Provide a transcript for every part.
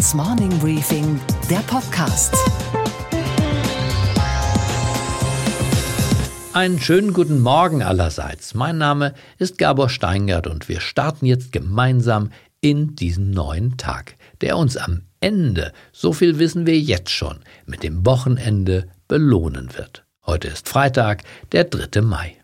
Handelsblatts Morning Briefing, der Podcast. Einen schönen guten Morgen allerseits. Mein Name ist Gabor Steingart und wir starten jetzt gemeinsam in diesen neuen Tag, der uns am Ende, so viel wissen wir jetzt schon, mit dem Wochenende belohnen wird. Heute ist Freitag, der 3. Mai.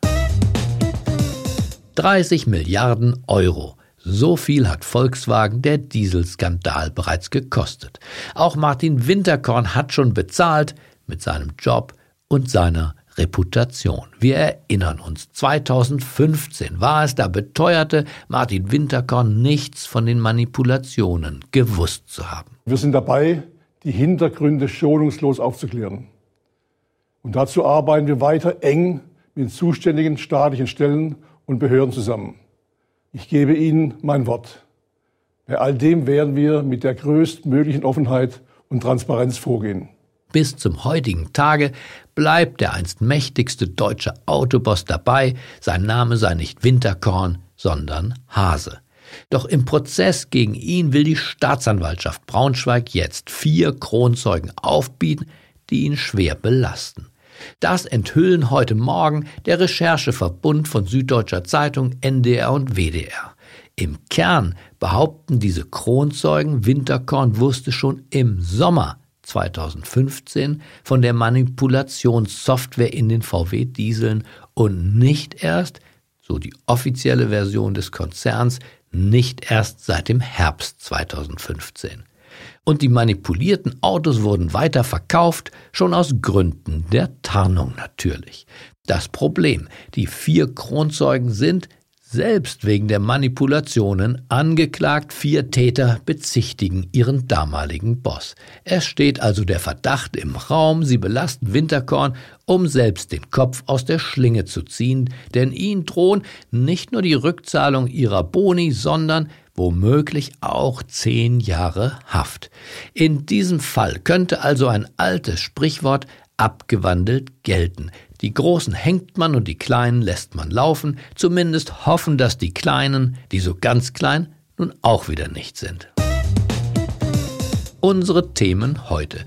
30 Milliarden Euro. So viel hat Volkswagen der Dieselskandal bereits gekostet. Auch Martin Winterkorn hat schon bezahlt mit seinem Job und seiner Reputation. Wir erinnern uns, 2015 war es, da beteuerte Martin Winterkorn nichts von den Manipulationen gewusst zu haben. Wir sind dabei, die Hintergründe schonungslos aufzuklären. Und dazu arbeiten wir weiter eng mit zuständigen staatlichen Stellen und Behörden zusammen. Ich gebe Ihnen mein Wort. Bei all dem werden wir mit der größtmöglichen Offenheit und Transparenz vorgehen. Bis zum heutigen Tage bleibt der einst mächtigste deutsche Autoboss dabei, sein Name sei nicht Winterkorn, sondern Hase. Doch im Prozess gegen ihn will die Staatsanwaltschaft Braunschweig jetzt vier Kronzeugen aufbieten, die ihn schwer belasten. Das enthüllen heute Morgen der Rechercheverbund von Süddeutscher Zeitung, NDR und WDR. Im Kern behaupten diese Kronzeugen, Winterkorn wusste schon im Sommer 2015 von der Manipulationssoftware in den VW-Dieseln und nicht erst, so die offizielle Version des Konzerns, nicht erst seit dem Herbst 2015 und die manipulierten Autos wurden weiter verkauft, schon aus Gründen der Tarnung natürlich. Das Problem, die vier Kronzeugen sind selbst wegen der Manipulationen angeklagt, vier Täter bezichtigen ihren damaligen Boss. Es steht also der Verdacht im Raum, sie belasten Winterkorn, um selbst den Kopf aus der Schlinge zu ziehen, denn ihnen drohen nicht nur die Rückzahlung ihrer Boni, sondern womöglich auch zehn Jahre Haft. In diesem Fall könnte also ein altes Sprichwort abgewandelt gelten. Die Großen hängt man und die Kleinen lässt man laufen, zumindest hoffen, dass die Kleinen, die so ganz klein, nun auch wieder nicht sind. Unsere Themen heute.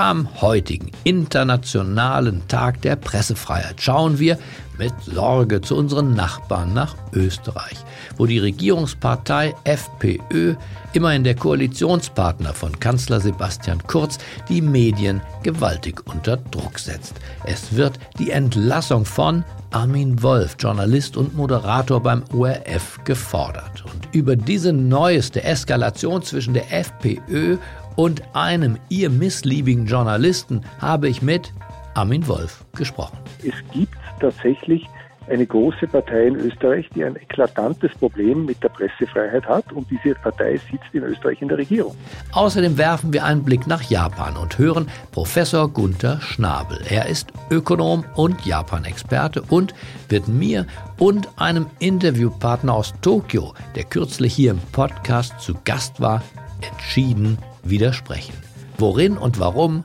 Am heutigen Internationalen Tag der Pressefreiheit schauen wir mit Sorge zu unseren Nachbarn nach Österreich, wo die Regierungspartei FPÖ, immerhin der Koalitionspartner von Kanzler Sebastian Kurz, die Medien gewaltig unter Druck setzt. Es wird die Entlassung von Armin Wolf, Journalist und Moderator beim ORF, gefordert. Und über diese neueste Eskalation zwischen der FPÖ und einem ihr missliebigen Journalisten habe ich mit Armin Wolf gesprochen. Es gibt tatsächlich eine große Partei in Österreich, die ein eklatantes Problem mit der Pressefreiheit hat und diese Partei sitzt in Österreich in der Regierung. Außerdem werfen wir einen Blick nach Japan und hören Professor Gunther Schnabel. Er ist Ökonom und Japan-Experte und wird mir und einem Interviewpartner aus Tokio, der kürzlich hier im Podcast zu Gast war, entschieden widersprechen. Worin und warum?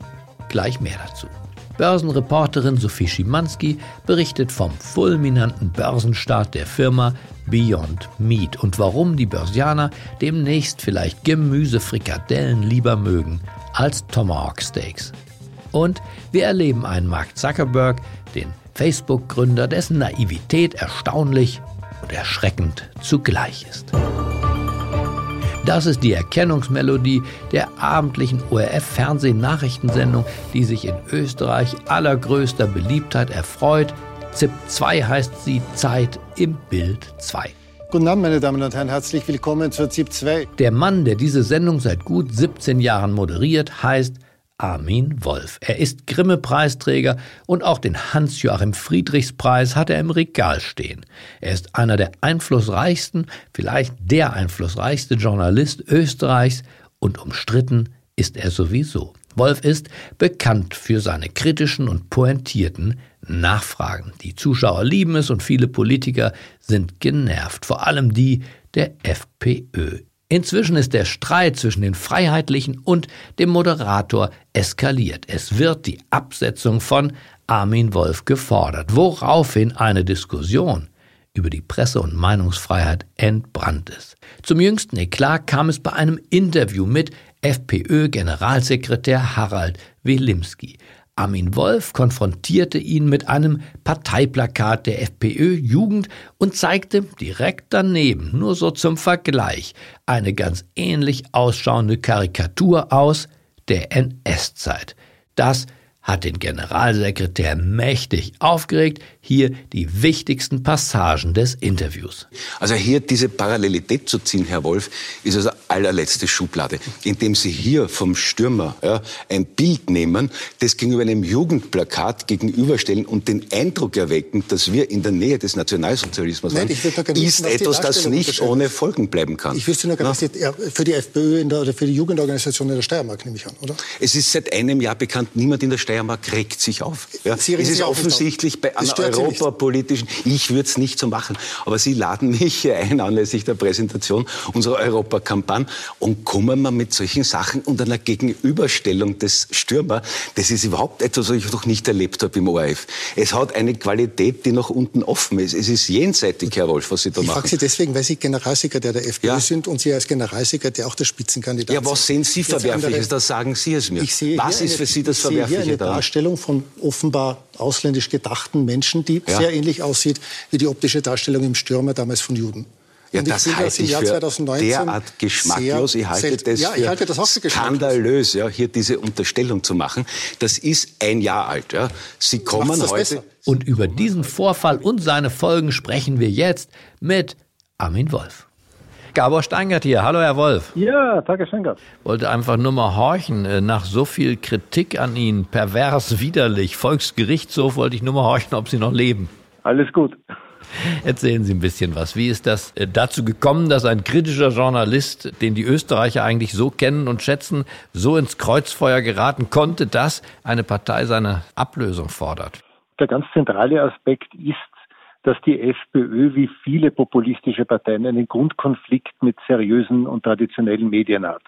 Gleich mehr dazu. Börsenreporterin Sophie Schimanski berichtet vom fulminanten Börsenstart der Firma Beyond Meat und warum die Börsianer demnächst vielleicht Gemüsefrikadellen lieber mögen als Tomahawk Steaks. Und wir erleben einen Mark Zuckerberg, den Facebook-Gründer, dessen Naivität erstaunlich und erschreckend zugleich ist. Das ist die Erkennungsmelodie der abendlichen ORF-Fernsehnachrichtensendung, die sich in Österreich allergrößter Beliebtheit erfreut. ZIP 2 heißt sie Zeit im Bild 2. Guten Abend, meine Damen und Herren, herzlich willkommen zur ZIP 2. Der Mann, der diese Sendung seit gut 17 Jahren moderiert, heißt Armin Wolf. Er ist Grimme-Preisträger und auch den Hans-Joachim Friedrichs-Preis hat er im Regal stehen. Er ist einer der einflussreichsten, vielleicht der einflussreichste Journalist Österreichs und umstritten ist er sowieso. Wolf ist bekannt für seine kritischen und pointierten Nachfragen. Die Zuschauer lieben es und viele Politiker sind genervt, vor allem die der FPÖ. Inzwischen ist der Streit zwischen den Freiheitlichen und dem Moderator eskaliert. Es wird die Absetzung von Armin Wolf gefordert, woraufhin eine Diskussion über die Presse- und Meinungsfreiheit entbrannt ist. Zum jüngsten Eklat kam es bei einem Interview mit FPÖ-Generalsekretär Harald Wilimski. Armin Wolf konfrontierte ihn mit einem Parteiplakat der FPÖ-Jugend und zeigte direkt daneben, nur so zum Vergleich, eine ganz ähnlich ausschauende Karikatur aus der NS-Zeit. Das hat den Generalsekretär mächtig aufgeregt. Hier die wichtigsten Passagen des Interviews. Also hier diese Parallelität zu ziehen, Herr Wolf, ist also allerletzte Schublade. Indem Sie hier vom Stürmer ja, ein Bild nehmen, das gegenüber einem Jugendplakat gegenüberstellen und den Eindruck erwecken, dass wir in der Nähe des Nationalsozialismus Nein, waren, ist etwas, das nicht ohne Folgen bleiben kann. Ich wüsste nur gar nicht, für die FPÖ der, oder für die Jugendorganisation in der Steiermark, nehme ich an, oder? Es ist seit einem Jahr bekannt, niemand in der Steiermark Steiermark regt sich auf. Ja. es ist offensichtlich bei einer europapolitischen, ich würde es nicht so machen, aber Sie laden mich hier ein anlässlich der Präsentation unserer Europakampagne und kommen wir mit solchen Sachen und einer Gegenüberstellung des Stürmer, das ist überhaupt etwas, was ich noch nicht erlebt habe im ORF. Es hat eine Qualität, die nach unten offen ist. Es ist jenseitig, Herr Wolf, was Sie da ich machen. Ich frage Sie deswegen, weil Sie Generalsekretär der FPÖ ja. sind und Sie als Generalsekretär auch der Spitzenkandidat sind. Ja, was sehen Sie Verwerfliches? Das sagen Sie es mir. was ist für Sie das Verwerfliche daran? Darstellung von offenbar ausländisch gedachten Menschen, die ja. sehr ähnlich aussieht wie die optische Darstellung im Stürmer damals von Juden. Ja, Und das halte ich für derart geschmacklos. Ich halte das ja, ich halte das auch für skandalös, ja, hier diese Unterstellung zu machen. Das ist ein Jahr alt. Ja. Sie kommen heute. Besser? Und über diesen Vorfall und seine Folgen sprechen wir jetzt mit Armin Wolf. Gabor Steingart hier. Hallo, Herr Wolf. Ja, danke, Steingart. Wollte einfach nur mal horchen. Äh, nach so viel Kritik an Ihnen, pervers, widerlich, Volksgerichtshof, wollte ich nur mal horchen, ob Sie noch leben. Alles gut. Erzählen Sie ein bisschen was. Wie ist das äh, dazu gekommen, dass ein kritischer Journalist, den die Österreicher eigentlich so kennen und schätzen, so ins Kreuzfeuer geraten konnte, dass eine Partei seine Ablösung fordert? Der ganz zentrale Aspekt ist, dass die FPÖ wie viele populistische Parteien einen Grundkonflikt mit seriösen und traditionellen Medien hat.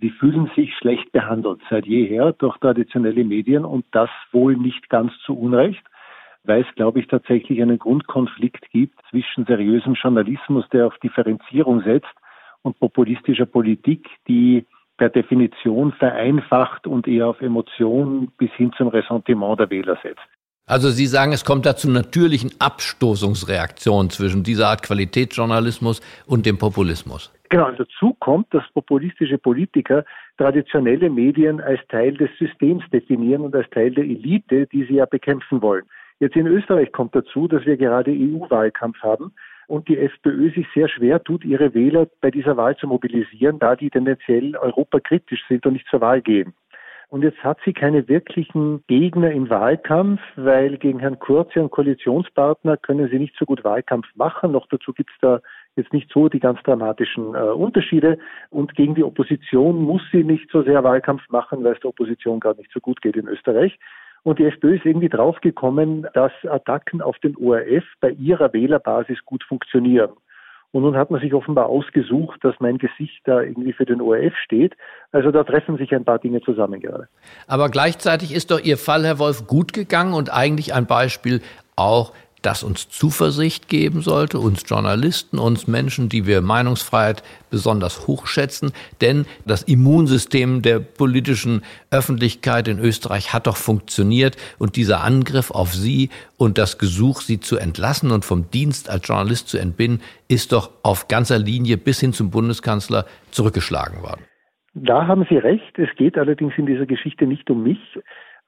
Die fühlen sich schlecht behandelt seit jeher durch traditionelle Medien und das wohl nicht ganz zu Unrecht, weil es, glaube ich, tatsächlich einen Grundkonflikt gibt zwischen seriösem Journalismus, der auf Differenzierung setzt, und populistischer Politik, die per Definition vereinfacht und eher auf Emotionen bis hin zum Ressentiment der Wähler setzt. Also Sie sagen, es kommt da zu natürlichen Abstoßungsreaktionen zwischen dieser Art Qualitätsjournalismus und dem Populismus. Genau, dazu kommt, dass populistische Politiker traditionelle Medien als Teil des Systems definieren und als Teil der Elite, die sie ja bekämpfen wollen. Jetzt in Österreich kommt dazu, dass wir gerade EU-Wahlkampf haben und die FPÖ sich sehr schwer tut, ihre Wähler bei dieser Wahl zu mobilisieren, da die tendenziell europakritisch sind und nicht zur Wahl gehen. Und jetzt hat sie keine wirklichen Gegner im Wahlkampf, weil gegen Herrn Kurz, ihren Koalitionspartner, können sie nicht so gut Wahlkampf machen. Noch dazu gibt es da jetzt nicht so die ganz dramatischen äh, Unterschiede. Und gegen die Opposition muss sie nicht so sehr Wahlkampf machen, weil es der Opposition gerade nicht so gut geht in Österreich. Und die FPÖ ist irgendwie draufgekommen, dass Attacken auf den ORF bei ihrer Wählerbasis gut funktionieren. Und nun hat man sich offenbar ausgesucht, dass mein Gesicht da irgendwie für den ORF steht. Also da treffen sich ein paar Dinge zusammen gerade. Aber gleichzeitig ist doch Ihr Fall, Herr Wolf, gut gegangen und eigentlich ein Beispiel auch das uns Zuversicht geben sollte, uns Journalisten, uns Menschen, die wir Meinungsfreiheit besonders hochschätzen. Denn das Immunsystem der politischen Öffentlichkeit in Österreich hat doch funktioniert und dieser Angriff auf Sie und das Gesuch, Sie zu entlassen und vom Dienst als Journalist zu entbinden, ist doch auf ganzer Linie bis hin zum Bundeskanzler zurückgeschlagen worden. Da haben Sie recht. Es geht allerdings in dieser Geschichte nicht um mich.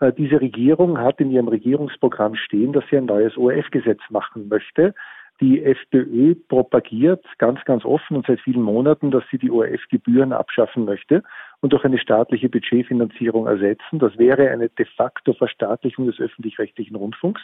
Äh, diese Regierung hat in ihrem Regierungsprogramm stehen, dass sie ein neues ORF-Gesetz machen möchte. Die FPÖ propagiert ganz, ganz offen und seit vielen Monaten, dass sie die ORF-Gebühren abschaffen möchte und durch eine staatliche Budgetfinanzierung ersetzen. Das wäre eine de facto Verstaatlichung des öffentlich-rechtlichen Rundfunks.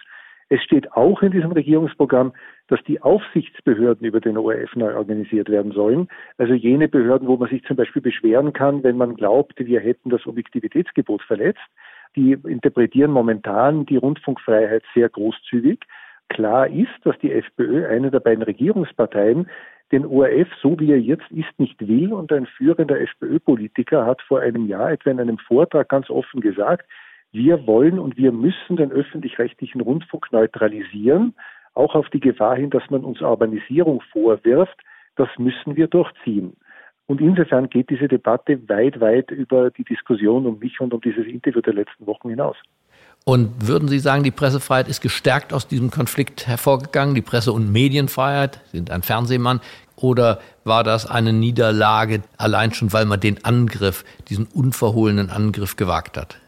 Es steht auch in diesem Regierungsprogramm, dass die Aufsichtsbehörden über den ORF neu organisiert werden sollen. Also jene Behörden, wo man sich zum Beispiel beschweren kann, wenn man glaubt, wir hätten das Objektivitätsgebot verletzt die interpretieren momentan die Rundfunkfreiheit sehr großzügig. Klar ist, dass die FPÖ, eine der beiden Regierungsparteien, den ORF, so wie er jetzt ist, nicht will. Und ein führender FPÖ-Politiker hat vor einem Jahr etwa in einem Vortrag ganz offen gesagt, wir wollen und wir müssen den öffentlich-rechtlichen Rundfunk neutralisieren, auch auf die Gefahr hin, dass man uns Urbanisierung vorwirft. Das müssen wir durchziehen. Und insofern geht diese Debatte weit, weit über die Diskussion um mich und um dieses Interview der letzten Wochen hinaus. Und würden Sie sagen, die Pressefreiheit ist gestärkt aus diesem Konflikt hervorgegangen? Die Presse- und Medienfreiheit, Sie sind ein Fernsehmann, oder war das eine Niederlage allein schon, weil man den Angriff, diesen unverhohlenen Angriff gewagt hat?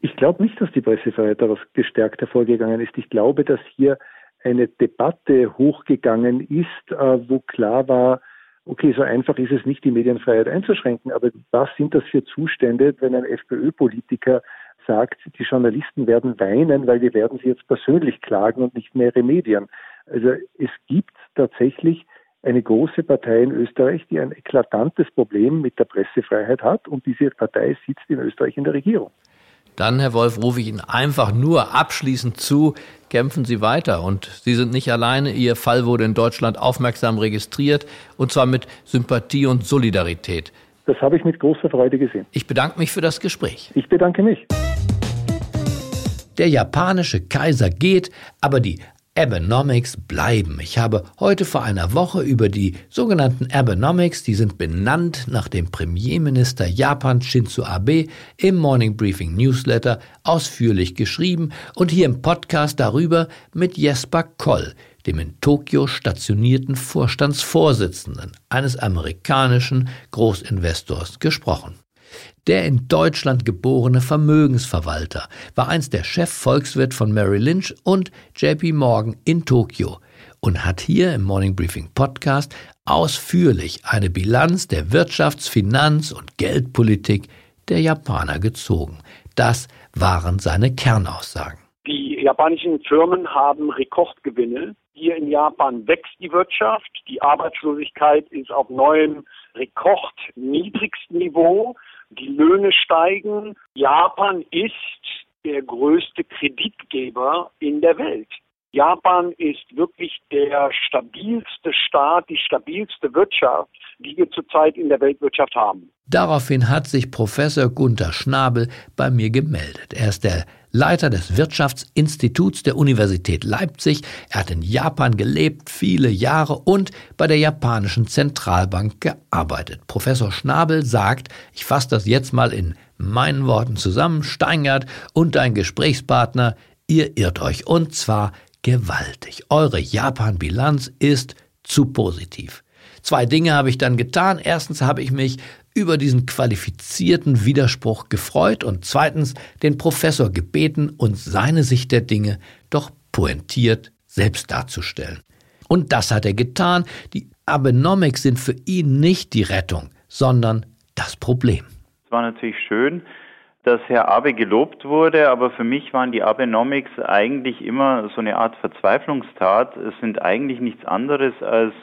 Ich glaube nicht, dass die Pressefreiheit daraus gestärkt hervorgegangen ist. Ich glaube, dass hier eine Debatte hochgegangen ist, äh, wo klar war, okay, so einfach ist es nicht, die Medienfreiheit einzuschränken, aber was sind das für Zustände, wenn ein FPÖ-Politiker sagt, die Journalisten werden weinen, weil wir werden sie jetzt persönlich klagen und nicht mehr Medien. Also es gibt tatsächlich eine große Partei in Österreich, die ein eklatantes Problem mit der Pressefreiheit hat und diese Partei sitzt in Österreich in der Regierung. Dann, Herr Wolf, rufe ich Ihnen einfach nur abschließend zu, kämpfen Sie weiter. Und Sie sind nicht alleine. Ihr Fall wurde in Deutschland aufmerksam registriert, und zwar mit Sympathie und Solidarität. Das habe ich mit großer Freude gesehen. Ich bedanke mich für das Gespräch. Ich bedanke mich. Der japanische Kaiser geht, aber die Abenomics bleiben. Ich habe heute vor einer Woche über die sogenannten Abenomics, die sind benannt nach dem Premierminister Japans Shinzo Abe, im Morning Briefing Newsletter ausführlich geschrieben und hier im Podcast darüber mit Jesper Koll, dem in Tokio stationierten Vorstandsvorsitzenden eines amerikanischen Großinvestors, gesprochen. Der in Deutschland geborene Vermögensverwalter war einst der Chefvolkswirt von Merrill Lynch und JP Morgan in Tokio und hat hier im Morning Briefing Podcast ausführlich eine Bilanz der Wirtschafts-, Finanz- und Geldpolitik der Japaner gezogen. Das waren seine Kernaussagen. Die japanischen Firmen haben Rekordgewinne. Hier in Japan wächst die Wirtschaft, die Arbeitslosigkeit ist auf neuem rekordniedrigsten Niveau. Die Löhne steigen. Japan ist der größte Kreditgeber in der Welt. Japan ist wirklich der stabilste Staat, die stabilste Wirtschaft, die wir zurzeit in der Weltwirtschaft haben. Daraufhin hat sich Professor Gunther Schnabel bei mir gemeldet. Er ist der Leiter des Wirtschaftsinstituts der Universität Leipzig. Er hat in Japan gelebt, viele Jahre und bei der japanischen Zentralbank gearbeitet. Professor Schnabel sagt, ich fasse das jetzt mal in meinen Worten zusammen, Steingart und dein Gesprächspartner, ihr irrt euch und zwar gewaltig. Eure Japan-Bilanz ist zu positiv. Zwei Dinge habe ich dann getan. Erstens habe ich mich über diesen qualifizierten Widerspruch gefreut und zweitens den Professor gebeten, uns seine Sicht der Dinge doch pointiert selbst darzustellen. Und das hat er getan. Die Abenomics sind für ihn nicht die Rettung, sondern das Problem. Es war natürlich schön, dass Herr Abe gelobt wurde, aber für mich waren die Abenomics eigentlich immer so eine Art Verzweiflungstat. Es sind eigentlich nichts anderes als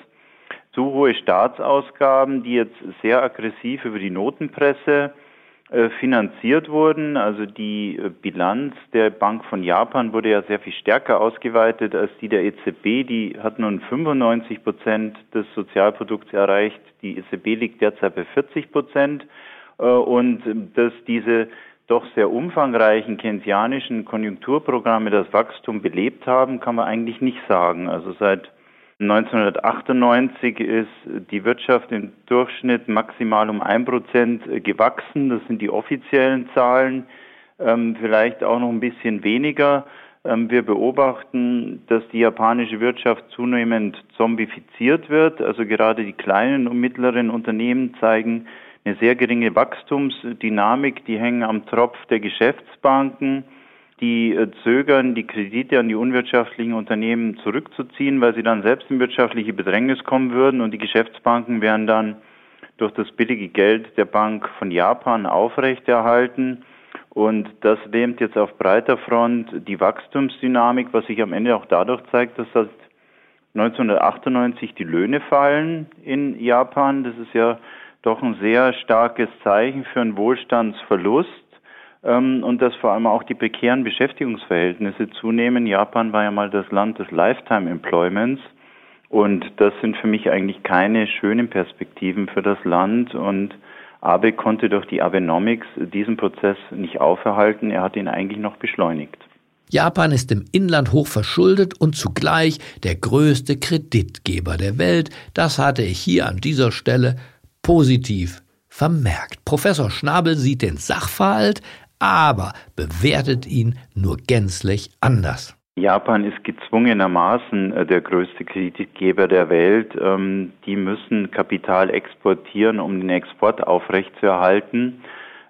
zu hohe Staatsausgaben, die jetzt sehr aggressiv über die Notenpresse äh, finanziert wurden. Also die äh, Bilanz der Bank von Japan wurde ja sehr viel stärker ausgeweitet als die der EZB. Die hat nun 95 Prozent des Sozialprodukts erreicht. Die EZB liegt derzeit bei 40 Prozent. Äh, und dass diese doch sehr umfangreichen keynesianischen Konjunkturprogramme das Wachstum belebt haben, kann man eigentlich nicht sagen. Also seit 1998 ist die Wirtschaft im Durchschnitt maximal um ein Prozent gewachsen. Das sind die offiziellen Zahlen. Ähm, vielleicht auch noch ein bisschen weniger. Ähm, wir beobachten, dass die japanische Wirtschaft zunehmend zombifiziert wird. Also gerade die kleinen und mittleren Unternehmen zeigen eine sehr geringe Wachstumsdynamik. Die hängen am Tropf der Geschäftsbanken die äh, zögern, die Kredite an die unwirtschaftlichen Unternehmen zurückzuziehen, weil sie dann selbst in wirtschaftliche Bedrängnis kommen würden und die Geschäftsbanken wären dann durch das billige Geld der Bank von Japan aufrechterhalten. Und das lähmt jetzt auf breiter Front die Wachstumsdynamik, was sich am Ende auch dadurch zeigt, dass seit 1998 die Löhne fallen in Japan. Das ist ja doch ein sehr starkes Zeichen für einen Wohlstandsverlust und dass vor allem auch die prekären Beschäftigungsverhältnisse zunehmen. Japan war ja mal das Land des Lifetime Employments und das sind für mich eigentlich keine schönen Perspektiven für das Land und Abe konnte durch die Abenomics diesen Prozess nicht aufhalten, er hat ihn eigentlich noch beschleunigt. Japan ist im Inland hoch verschuldet und zugleich der größte Kreditgeber der Welt. Das hatte ich hier an dieser Stelle positiv vermerkt. Professor Schnabel sieht den Sachverhalt, aber bewertet ihn nur gänzlich anders. Japan ist gezwungenermaßen äh, der größte Kreditgeber der Welt. Ähm, die müssen Kapital exportieren, um den Export aufrechtzuerhalten.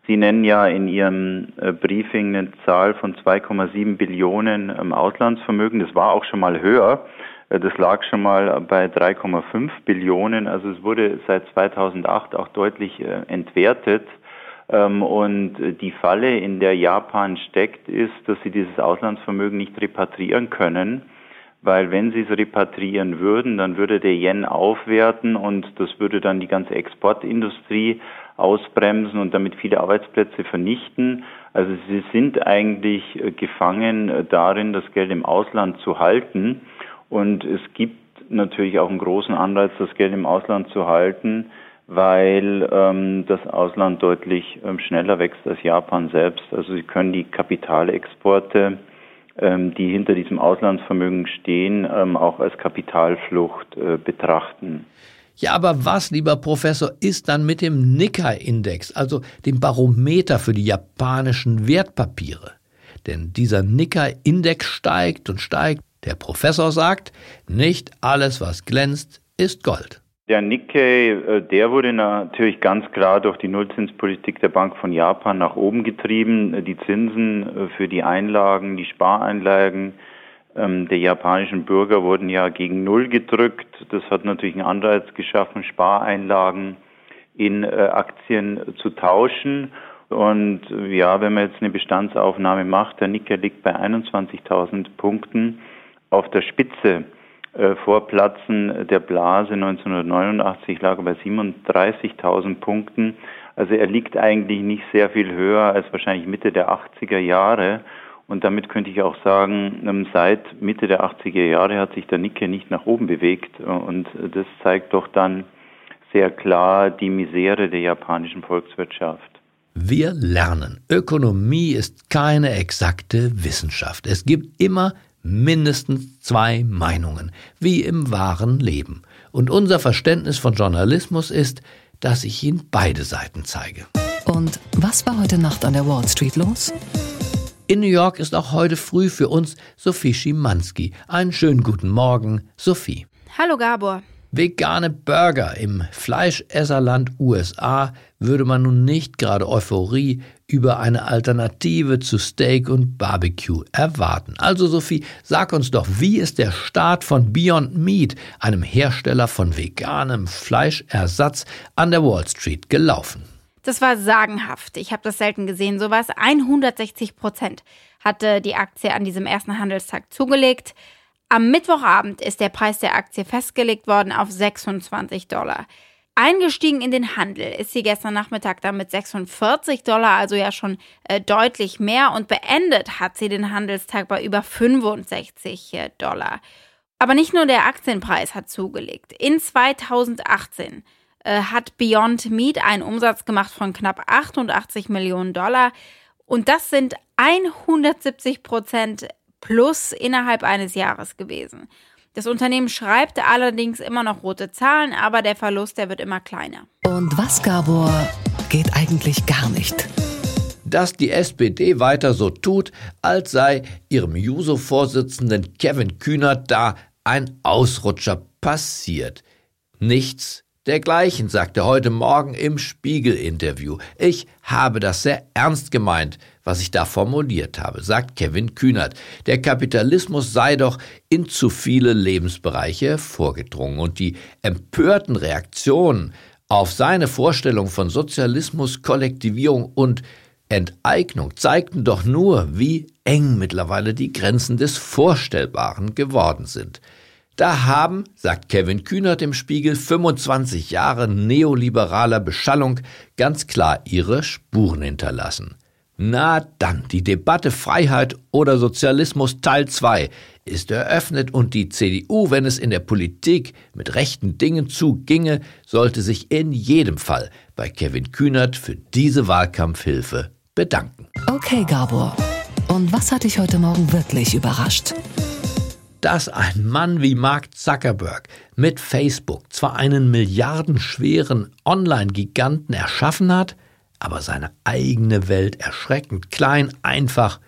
Sie nennen ja in Ihrem äh, Briefing eine Zahl von 2,7 Billionen ähm, Auslandsvermögen. Das war auch schon mal höher. Äh, das lag schon mal bei 3,5 Billionen. Also es wurde seit 2008 auch deutlich entwertet. Ähm, und die Falle, in der Japan steckt, ist, dass sie dieses Auslandsvermögen nicht repatriieren können, weil wenn sie es repatriieren würden, dann würde der Yen aufwerten und das würde dann die ganze Exportindustrie ausbremsen und damit viele Arbeitsplätze vernichten. Also sie sind eigentlich äh, gefangen darin, das Geld im Ausland zu halten. Und es gibt natürlich auch einen großen Anreiz, das Geld im Ausland zu halten, weil ähm, das Ausland deutlich ähm, schneller wächst als Japan selbst. Also sie können die Kapitalexporte, ähm, die hinter diesem Auslandsvermögen stehen, ähm, auch als Kapitalflucht äh, betrachten. Ja, aber was, lieber Professor, ist dann mit dem Nikkei-Index, also dem Barometer für die japanischen Wertpapiere? Denn dieser Nikkei-Index steigt und steigt. Der Professor sagt, nicht alles, was glänzt, ist Gold. Der Nikkei, äh, der wurde natürlich ganz klar durch die Nullzinspolitik der Bank von Japan nach oben getrieben. Die Zinsen äh, für die Einlagen, die Spareinlagen ähm, der japanischen Bürger wurden ja gegen Null gedrückt. Das hat natürlich einen Anreiz geschaffen, Spareinlagen in äh, Aktien zu tauschen. Und ja, wenn man jetzt eine Bestandsaufnahme macht, der Nikkei liegt bei 21.000 Punkten auf der Spitze äh, vor Platzen der Blase 1989 lag er bei 37.000 Punkten. Also er liegt eigentlich nicht sehr viel höher als wahrscheinlich Mitte der 80er Jahre. Und damit könnte ich auch sagen, ähm, seit Mitte der 80er Jahre hat sich der Nikkei nicht nach oben bewegt. Und das zeigt doch dann sehr klar die Misere der japanischen Volkswirtschaft. Wir lernen, Ökonomie ist keine exakte Wissenschaft. Es gibt immer mindestens zwei Meinungen, wie im wahren Leben. Und unser Verständnis von Journalismus ist, dass ich Ihnen beide Seiten zeige. Und was war heute Nacht an der Wall Street los? In New York ist auch heute früh für uns Sophie Schimanski. Einen schönen guten Morgen, Sophie. Hallo Gabor. Vegane Burger im Fleischesserland USA würde man nun nicht gerade Euphorie über eine Alternative zu Steak und Barbecue erwarten. Also Sophie, sag uns doch, wie ist der Start von Beyond Meat, einem Hersteller von veganem Fleischersatz, an der Wall Street gelaufen? Das war sagenhaft. Ich habe das selten gesehen. So was 160 Prozent hatte die Aktie an diesem ersten Handelstag zugelegt. Am Mittwochabend ist der Preis der Aktie festgelegt worden auf 26 Dollar. Eingestiegen in den Handel ist sie gestern Nachmittag dann mit 46 Dollar, also ja schon äh, deutlich mehr. Und beendet hat sie den Handelstag bei über 65 äh, Dollar. Aber nicht nur der Aktienpreis hat zugelegt. In 2018 äh, hat Beyond Meat einen Umsatz gemacht von knapp 88 Millionen Dollar. Und das sind 170 Prozent plus innerhalb eines Jahres gewesen. Das Unternehmen schreibt allerdings immer noch rote Zahlen, aber der Verlust, der wird immer kleiner. Und was, Gabor, geht eigentlich gar nicht? Dass die SPD weiter so tut, als sei ihrem Juso-Vorsitzenden Kevin Kühnert da ein Ausrutscher passiert. Nichts Dergleichen sagte heute Morgen im Spiegel-Interview. Ich habe das sehr ernst gemeint, was ich da formuliert habe, sagt Kevin Kühnert. Der Kapitalismus sei doch in zu viele Lebensbereiche vorgedrungen und die empörten Reaktionen auf seine Vorstellung von Sozialismus, Kollektivierung und Enteignung zeigten doch nur, wie eng mittlerweile die Grenzen des Vorstellbaren geworden sind. Da haben, sagt Kevin Kühnert im Spiegel, 25 Jahre neoliberaler Beschallung ganz klar ihre Spuren hinterlassen. Na dann, die Debatte Freiheit oder Sozialismus Teil 2 ist eröffnet und die CDU, wenn es in der Politik mit rechten Dingen zuginge, sollte sich in jedem Fall bei Kevin Kühnert für diese Wahlkampfhilfe bedanken. Okay, Gabor. Und was hat dich heute Morgen wirklich überrascht? Dass ein Mann wie Mark Zuckerberg mit Facebook zwar einen milliardenschweren Online-Giganten erschaffen hat, aber seine eigene Welt erschreckend klein, einfach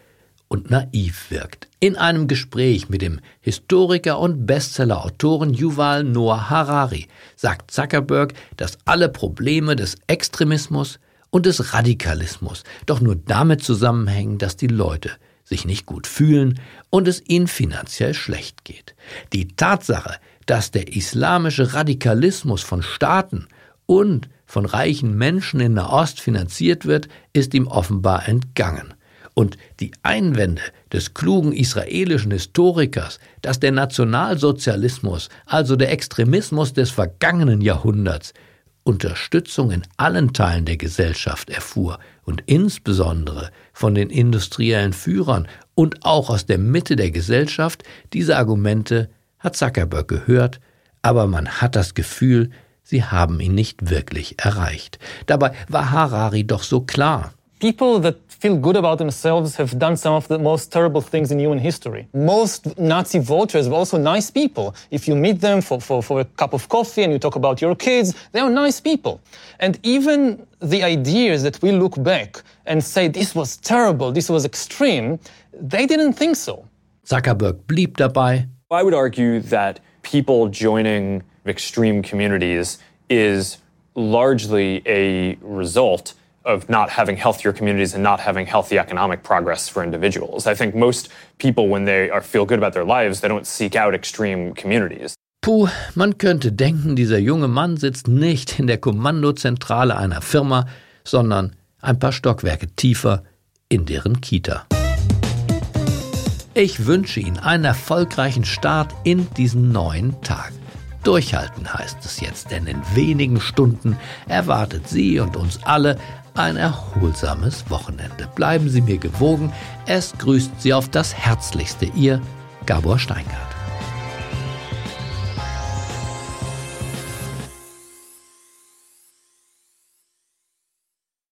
und naiv wirkt. In einem Gespräch mit dem Historiker und Bestsellerautoren Yuval Noah Harari sagt Zuckerberg, dass alle Probleme des Extremismus und des Radikalismus doch nur damit zusammenhängen, dass die Leute sich nicht gut fühlen und es ihnen finanziell schlecht geht. Die Tatsache, dass der islamische Radikalismus von Staaten und von reichen Menschen in Nahost finanziert wird, ist ihm offenbar entgangen. Und die Einwände des klugen israelischen Historikers, dass der Nationalsozialismus, also der Extremismus des vergangenen Jahrhunderts, Unterstützung in allen Teilen der Gesellschaft erfuhr und insbesondere von den industriellen Führern und auch aus der Mitte der Gesellschaft, diese Argumente hat Zuckerberg gehört, aber man hat das Gefühl, sie haben ihn nicht wirklich erreicht. Dabei war Harari doch so klar. People that feel good about themselves have done some of the most terrible things in human history. Most Nazi voters were also nice people. If you meet them for, for, for a cup of coffee and you talk about your kids, they are nice people. And even the ideas that we look back and say this was terrible, this was extreme, they didn't think so. Zuckerberg blieb dabei. I would argue that people joining extreme communities is largely a result of not having healthier communities and not having healthy economic progress for individuals. I think most people, when they are, feel good about their lives, they don't seek out extreme communities. Puh, man könnte denken, dieser junge Mann sitzt nicht in der Kommandozentrale einer Firma, sondern ein paar Stockwerke tiefer in deren Kita. Ich wünsche Ihnen einen erfolgreichen Start in diesen neuen Tag. Durchhalten heißt es jetzt, denn in wenigen Stunden erwartet Sie und uns alle ein erholsames Wochenende. Bleiben Sie mir gewogen. Es grüßt Sie auf das Herzlichste, Ihr Gabor Steingart.